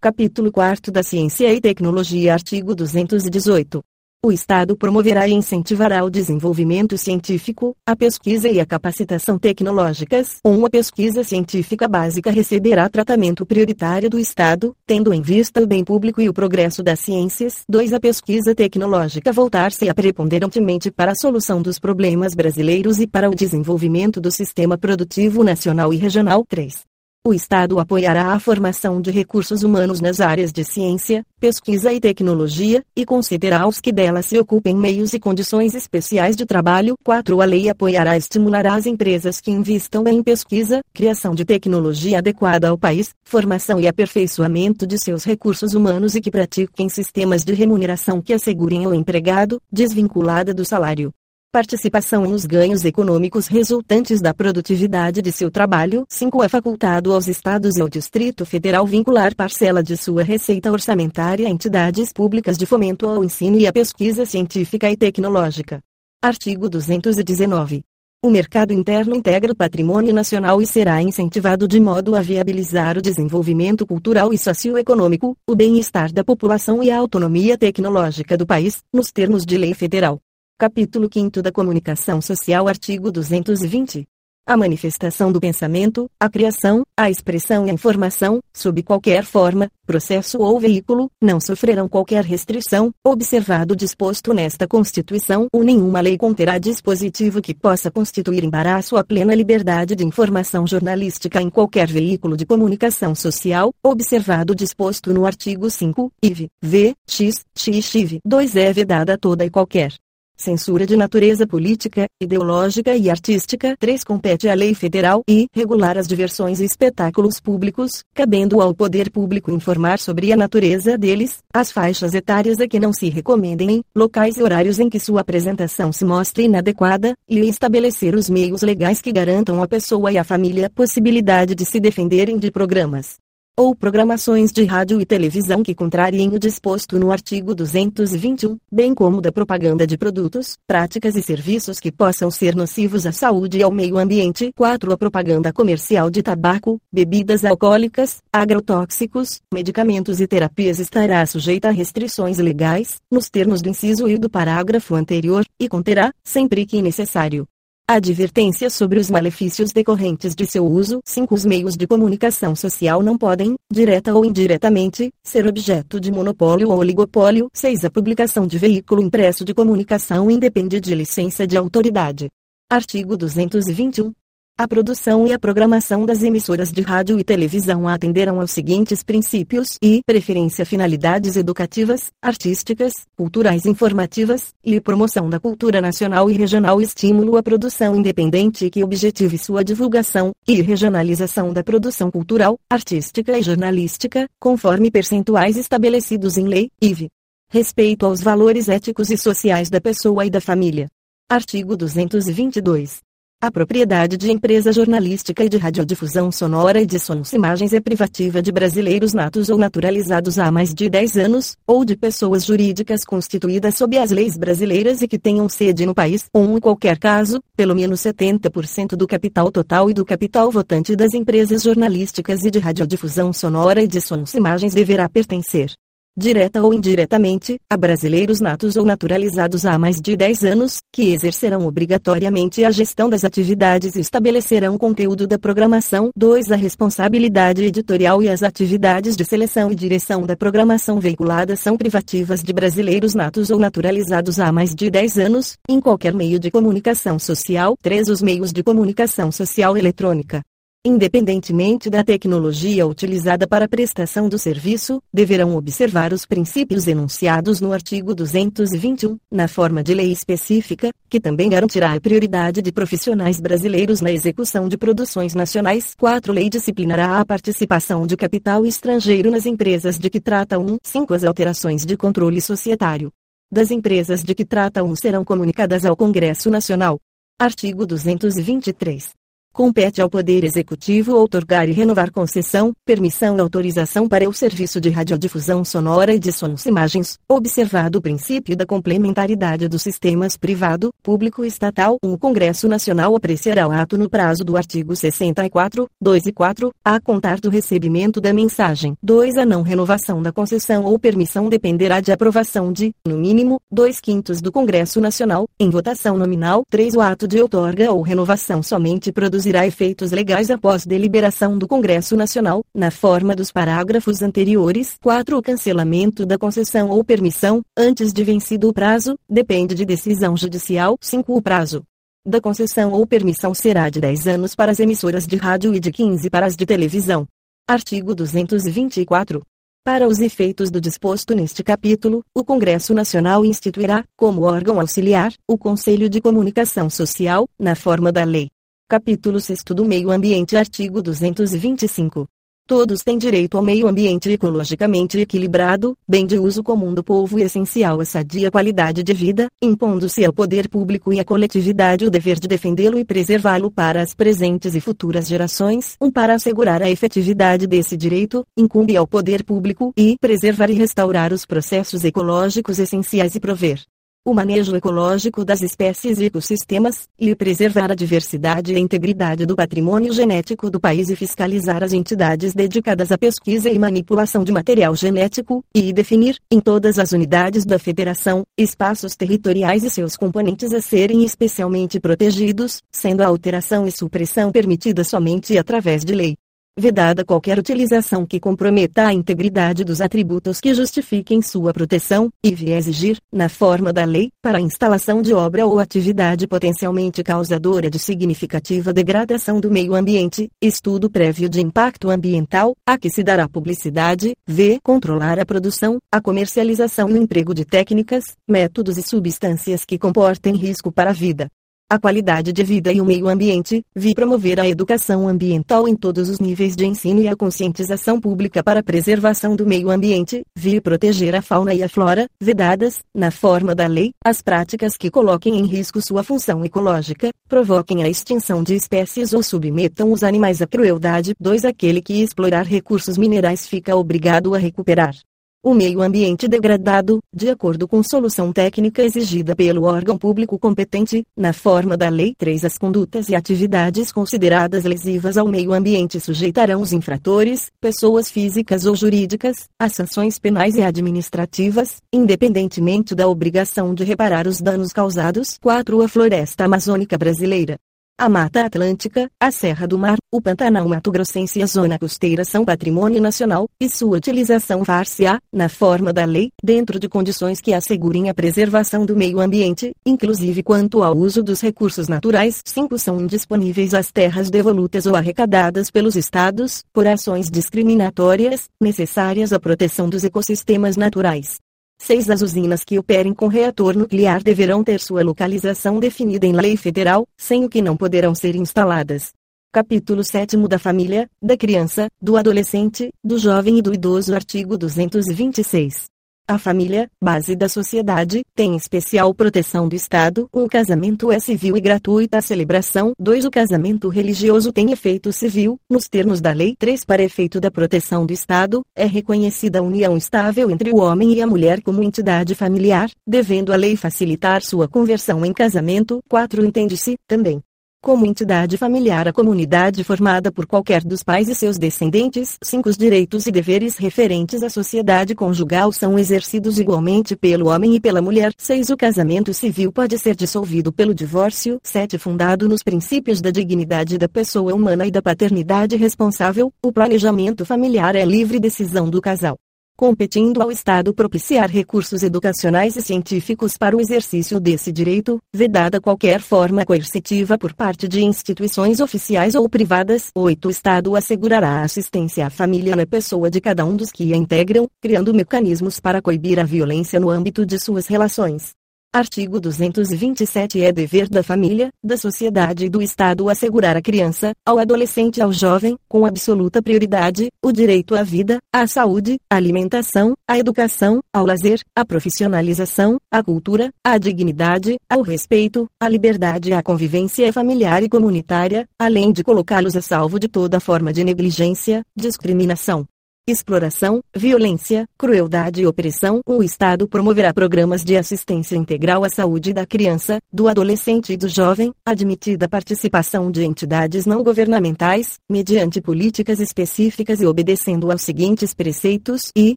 Capítulo 4 da Ciência e Tecnologia Artigo 218. O Estado promoverá e incentivará o desenvolvimento científico, a pesquisa e a capacitação tecnológicas. Uma pesquisa científica básica receberá tratamento prioritário do Estado, tendo em vista o bem público e o progresso das ciências. 2. A pesquisa tecnológica voltar-se-á preponderantemente para a solução dos problemas brasileiros e para o desenvolvimento do sistema produtivo nacional e regional. 3. O Estado apoiará a formação de recursos humanos nas áreas de ciência, pesquisa e tecnologia, e concederá aos que delas se ocupem meios e condições especiais de trabalho. 4. A lei apoiará e estimulará as empresas que investam em pesquisa, criação de tecnologia adequada ao país, formação e aperfeiçoamento de seus recursos humanos e que pratiquem sistemas de remuneração que assegurem ao empregado, desvinculada do salário, participação nos ganhos econômicos resultantes da produtividade de seu trabalho. 5. É facultado aos Estados e ao Distrito Federal vincular parcela de sua receita orçamentária a entidades públicas de fomento ao ensino e à pesquisa científica e tecnológica. Artigo 219. O mercado interno integra o patrimônio nacional e será incentivado de modo a viabilizar o desenvolvimento cultural e socioeconômico, o bem-estar da população e a autonomia tecnológica do país, nos termos de lei federal. Capítulo 5 da Comunicação Social Artigo 220. A manifestação do pensamento, a criação, a expressão e a informação, sob qualquer forma, processo ou veículo, não sofrerão qualquer restrição, observado o disposto nesta Constituição ou nenhuma lei conterá dispositivo que possa constituir embaraço à plena liberdade de informação jornalística em qualquer veículo de comunicação social, observado o disposto no artigo 5, IV, V, X, X, IV. 2 é vedada toda e qualquer Censura de natureza política, ideológica e artística. 3. Compete à lei federal e regular as diversões e espetáculos públicos, cabendo ao poder público informar sobre a natureza deles, as faixas etárias a que não se recomendem, locais e horários em que sua apresentação se mostre inadequada, e estabelecer os meios legais que garantam à pessoa e à família a possibilidade de se defenderem de programas ou programações de rádio e televisão que contrariem o disposto no artigo 221, bem como da propaganda de produtos, práticas e serviços que possam ser nocivos à saúde e ao meio ambiente. 4. A propaganda comercial de tabaco, bebidas alcoólicas, agrotóxicos, medicamentos e terapias estará sujeita a restrições legais, nos termos do inciso e do parágrafo anterior, e conterá, sempre que necessário, Advertência sobre os malefícios decorrentes de seu uso. 5. Os meios de comunicação social não podem, direta ou indiretamente, ser objeto de monopólio ou oligopólio. 6. A publicação de veículo impresso de comunicação independe de licença de autoridade. Artigo 221. A produção e a programação das emissoras de rádio e televisão atenderão aos seguintes princípios e preferência finalidades educativas, artísticas, culturais informativas, e promoção da cultura nacional e regional estímulo à produção independente que objetive sua divulgação, e regionalização da produção cultural, artística e jornalística, conforme percentuais estabelecidos em lei, IV. Respeito aos valores éticos e sociais da pessoa e da família. Artigo 222. A propriedade de empresa jornalística e de radiodifusão sonora e de sons imagens é privativa de brasileiros natos ou naturalizados há mais de 10 anos, ou de pessoas jurídicas constituídas sob as leis brasileiras e que tenham sede no país, ou em qualquer caso, pelo menos 70% do capital total e do capital votante das empresas jornalísticas e de radiodifusão sonora e de sons imagens deverá pertencer direta ou indiretamente, a brasileiros natos ou naturalizados há mais de 10 anos, que exercerão obrigatoriamente a gestão das atividades e estabelecerão o conteúdo da programação. 2. A responsabilidade editorial e as atividades de seleção e direção da programação veiculada são privativas de brasileiros natos ou naturalizados há mais de 10 anos, em qualquer meio de comunicação social. 3. Os meios de comunicação social eletrônica independentemente da tecnologia utilizada para a prestação do serviço, deverão observar os princípios enunciados no artigo 221, na forma de lei específica, que também garantirá a prioridade de profissionais brasileiros na execução de produções nacionais. 4. Lei disciplinará a participação de capital estrangeiro nas empresas de que trata 1. 5. As alterações de controle societário das empresas de que trata 1 serão comunicadas ao Congresso Nacional. Artigo 223. Compete ao Poder Executivo outorgar e renovar concessão, permissão e autorização para o serviço de radiodifusão sonora e de sons e imagens, observado o princípio da complementaridade dos sistemas privado, público e estatal. O Congresso Nacional apreciará o ato no prazo do artigo 64, 2 e 4, a contar do recebimento da mensagem. 2. A não renovação da concessão ou permissão dependerá de aprovação de, no mínimo, dois quintos do Congresso Nacional, em votação nominal. 3. O ato de outorga ou renovação somente produzirá produzirá efeitos legais após deliberação do Congresso Nacional, na forma dos parágrafos anteriores. 4. O cancelamento da concessão ou permissão, antes de vencido o prazo, depende de decisão judicial. 5. O prazo da concessão ou permissão será de 10 anos para as emissoras de rádio e de 15 para as de televisão. Artigo 224. Para os efeitos do disposto neste capítulo, o Congresso Nacional instituirá, como órgão auxiliar, o Conselho de Comunicação Social, na forma da lei. Capítulo 6 do Meio Ambiente Artigo 225. Todos têm direito ao meio ambiente ecologicamente equilibrado, bem de uso comum do povo e essencial à sadia qualidade de vida, impondo-se ao poder público e à coletividade o dever de defendê-lo e preservá-lo para as presentes e futuras gerações. Um para assegurar a efetividade desse direito, incumbe ao poder público e preservar e restaurar os processos ecológicos essenciais e prover o manejo ecológico das espécies e ecossistemas, e preservar a diversidade e integridade do patrimônio genético do país e fiscalizar as entidades dedicadas à pesquisa e manipulação de material genético, e definir, em todas as unidades da federação, espaços territoriais e seus componentes a serem especialmente protegidos, sendo a alteração e supressão permitida somente através de lei vedada qualquer utilização que comprometa a integridade dos atributos que justifiquem sua proteção, e via exigir, na forma da lei, para a instalação de obra ou atividade potencialmente causadora de significativa degradação do meio ambiente, estudo prévio de impacto ambiental, a que se dará publicidade, v. controlar a produção, a comercialização e o emprego de técnicas, métodos e substâncias que comportem risco para a vida, a qualidade de vida e o meio ambiente, vi promover a educação ambiental em todos os níveis de ensino e a conscientização pública para a preservação do meio ambiente, vi proteger a fauna e a flora, vedadas, na forma da lei, as práticas que coloquem em risco sua função ecológica, provoquem a extinção de espécies ou submetam os animais à crueldade. 2. Aquele que explorar recursos minerais fica obrigado a recuperar o meio ambiente degradado, de acordo com solução técnica exigida pelo órgão público competente, na forma da Lei 3 as condutas e atividades consideradas lesivas ao meio ambiente sujeitarão os infratores, pessoas físicas ou jurídicas, a sanções penais e administrativas, independentemente da obrigação de reparar os danos causados. 4 A floresta amazônica brasileira a Mata Atlântica, a Serra do Mar, o Pantanal Mato Grossense e a Zona Costeira são patrimônio nacional, e sua utilização far-se-á, na forma da lei, dentro de condições que assegurem a preservação do meio ambiente, inclusive quanto ao uso dos recursos naturais. 5. São indisponíveis as terras devolutas ou arrecadadas pelos estados, por ações discriminatórias, necessárias à proteção dos ecossistemas naturais. 6. As usinas que operem com reator nuclear deverão ter sua localização definida em lei federal, sem o que não poderão ser instaladas. Capítulo 7 da Família, da Criança, do Adolescente, do Jovem e do Idoso Artigo 226. A família, base da sociedade, tem especial proteção do Estado. O casamento é civil e gratuita a celebração. 2. O casamento religioso tem efeito civil, nos termos da Lei 3 para efeito da proteção do Estado, é reconhecida a união estável entre o homem e a mulher como entidade familiar, devendo a lei facilitar sua conversão em casamento. 4. Entende-se, também, como entidade familiar a comunidade formada por qualquer dos pais e seus descendentes. 5. Os direitos e deveres referentes à sociedade conjugal são exercidos igualmente pelo homem e pela mulher. 6. O casamento civil pode ser dissolvido pelo divórcio. 7. Fundado nos princípios da dignidade da pessoa humana e da paternidade responsável, o planejamento familiar é livre decisão do casal competindo ao Estado propiciar recursos educacionais e científicos para o exercício desse direito, vedada qualquer forma coercitiva por parte de instituições oficiais ou privadas. 8. O Estado assegurará a assistência à família na pessoa de cada um dos que a integram, criando mecanismos para coibir a violência no âmbito de suas relações Artigo 227 É dever da família, da sociedade e do Estado assegurar à criança, ao adolescente e ao jovem, com absoluta prioridade, o direito à vida, à saúde, à alimentação, à educação, ao lazer, à profissionalização, à cultura, à dignidade, ao respeito, à liberdade e à convivência familiar e comunitária, além de colocá-los a salvo de toda forma de negligência, discriminação, exploração, violência, crueldade e opressão. O Estado promoverá programas de assistência integral à saúde da criança, do adolescente e do jovem, admitida a participação de entidades não governamentais, mediante políticas específicas e obedecendo aos seguintes preceitos e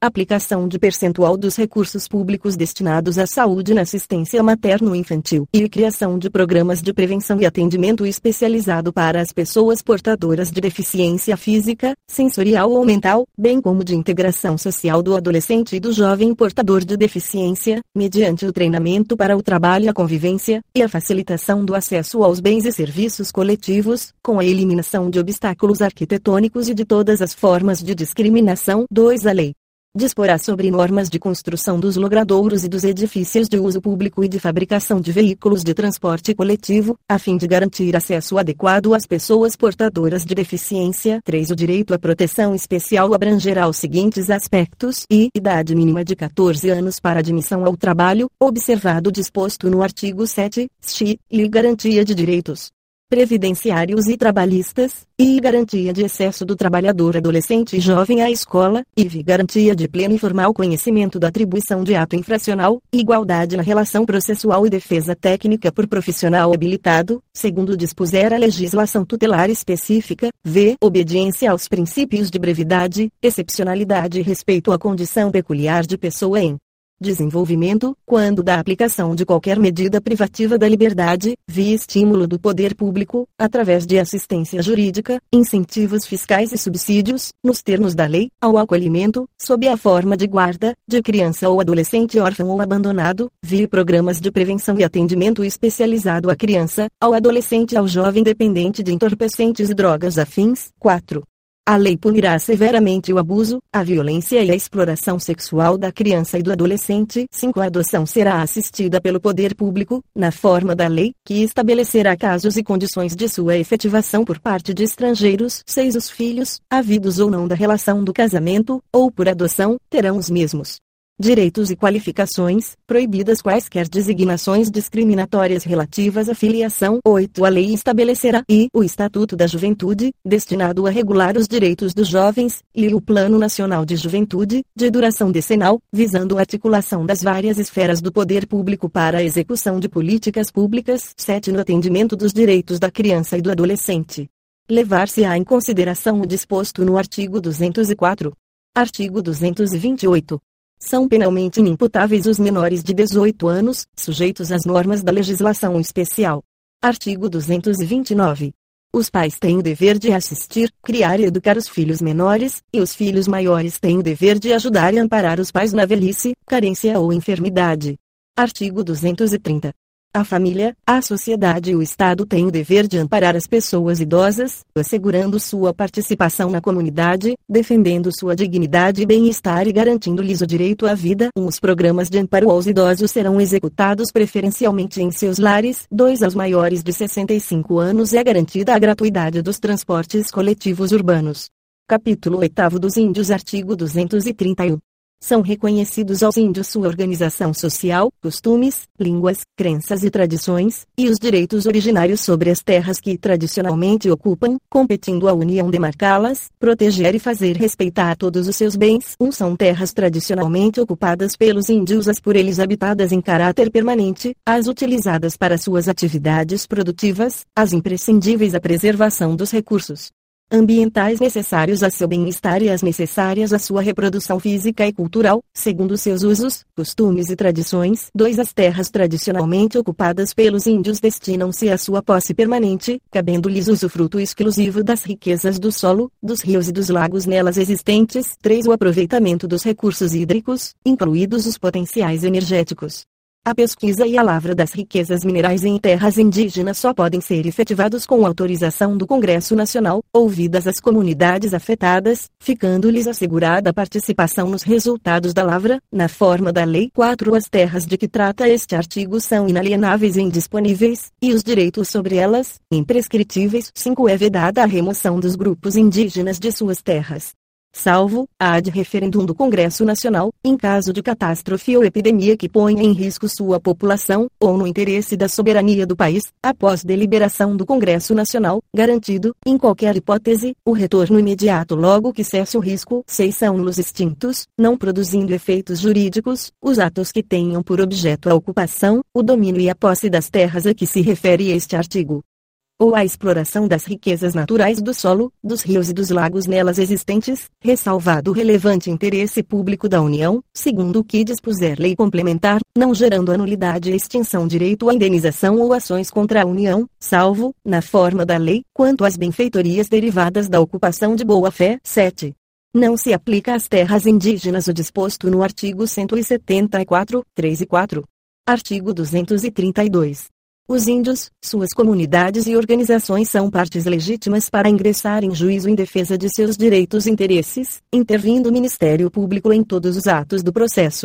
aplicação de percentual dos recursos públicos destinados à saúde na assistência materno-infantil e criação de programas de prevenção e atendimento especializado para as pessoas portadoras de deficiência física, sensorial ou mental, bem como de integração social do adolescente e do jovem portador de deficiência, mediante o treinamento para o trabalho e a convivência, e a facilitação do acesso aos bens e serviços coletivos, com a eliminação de obstáculos arquitetônicos e de todas as formas de discriminação. 2. A lei disporá sobre normas de construção dos logradouros e dos edifícios de uso público e de fabricação de veículos de transporte coletivo, a fim de garantir acesso adequado às pessoas portadoras de deficiência. 3. O direito à proteção especial abrangerá os seguintes aspectos e idade mínima de 14 anos para admissão ao trabalho, observado disposto no artigo 7, STI, e garantia de direitos previdenciários e trabalhistas, e garantia de acesso do trabalhador adolescente e jovem à escola, IV garantia de pleno e formal conhecimento da atribuição de ato infracional, igualdade na relação processual e defesa técnica por profissional habilitado, segundo dispuser a legislação tutelar específica, v obediência aos princípios de brevidade, excepcionalidade e respeito à condição peculiar de pessoa em desenvolvimento, quando da aplicação de qualquer medida privativa da liberdade, via estímulo do poder público, através de assistência jurídica, incentivos fiscais e subsídios, nos termos da lei, ao acolhimento, sob a forma de guarda, de criança ou adolescente órfão ou abandonado, via programas de prevenção e atendimento especializado à criança, ao adolescente e ao jovem dependente de entorpecentes e drogas afins. 4. A lei punirá severamente o abuso, a violência e a exploração sexual da criança e do adolescente. 5. A adoção será assistida pelo poder público, na forma da lei, que estabelecerá casos e condições de sua efetivação por parte de estrangeiros. 6. Os filhos, havidos ou não da relação do casamento, ou por adoção, terão os mesmos direitos e qualificações, proibidas quaisquer designações discriminatórias relativas à filiação. 8. A lei estabelecerá e o Estatuto da Juventude, destinado a regular os direitos dos jovens, e o Plano Nacional de Juventude, de duração decenal, visando a articulação das várias esferas do poder público para a execução de políticas públicas. 7. No atendimento dos direitos da criança e do adolescente. Levar-se-á em consideração o disposto no artigo 204. Artigo 228. São penalmente inimputáveis os menores de 18 anos, sujeitos às normas da legislação especial. Artigo 229. Os pais têm o dever de assistir, criar e educar os filhos menores, e os filhos maiores têm o dever de ajudar e amparar os pais na velhice, carência ou enfermidade. Artigo 230. A família, a sociedade e o Estado têm o dever de amparar as pessoas idosas, assegurando sua participação na comunidade, defendendo sua dignidade e bem-estar e garantindo-lhes o direito à vida. Os programas de amparo aos idosos serão executados preferencialmente em seus lares. 2. Aos maiores de 65 anos é garantida a gratuidade dos transportes coletivos urbanos. Capítulo 8 dos Índios Artigo 231 são reconhecidos aos índios sua organização social, costumes, línguas, crenças e tradições, e os direitos originários sobre as terras que tradicionalmente ocupam, competindo a União demarcá-las, proteger e fazer respeitar todos os seus bens. Um são terras tradicionalmente ocupadas pelos índios, as por eles habitadas em caráter permanente, as utilizadas para suas atividades produtivas, as imprescindíveis à preservação dos recursos ambientais necessários a seu bem-estar e as necessárias à sua reprodução física e cultural, segundo seus usos, costumes e tradições. 2. As terras tradicionalmente ocupadas pelos índios destinam-se à sua posse permanente, cabendo-lhes usufruto exclusivo das riquezas do solo, dos rios e dos lagos nelas existentes. 3. O aproveitamento dos recursos hídricos, incluídos os potenciais energéticos A pesquisa e a lavra das riquezas minerais em terras indígenas só podem ser efetivados com autorização do Congresso Nacional, ouvidas as comunidades afetadas, ficando-lhes assegurada a participação nos resultados da lavra, na forma da Lei 4. As terras de que trata este artigo são inalienáveis e indisponíveis, e os direitos sobre elas, imprescritíveis. 5. É vedada a remoção dos grupos indígenas de suas terras salvo, ad referendum do Congresso Nacional, em caso de catástrofe ou epidemia que ponha em risco sua população, ou no interesse da soberania do país, após deliberação do Congresso Nacional, garantido, em qualquer hipótese, o retorno imediato logo que cesse o risco. 6 são nulos extintos, não produzindo efeitos jurídicos, os atos que tenham por objeto a ocupação, o domínio e a posse das terras a que se refere este artigo ou a exploração das riquezas naturais do solo, dos rios e dos lagos nelas existentes, ressalvado o relevante interesse público da União, segundo o que dispuser lei complementar, não gerando anulidade e extinção direito à indenização ou ações contra a União, salvo, na forma da lei, quanto às benfeitorias derivadas da ocupação de boa-fé. 7. Não se aplica às terras indígenas o disposto no artigo 174, 3 e 4. Artigo 232. Os índios, suas comunidades e organizações são partes legítimas para ingressar em juízo em defesa de seus direitos e interesses, intervindo o Ministério Público em todos os atos do processo.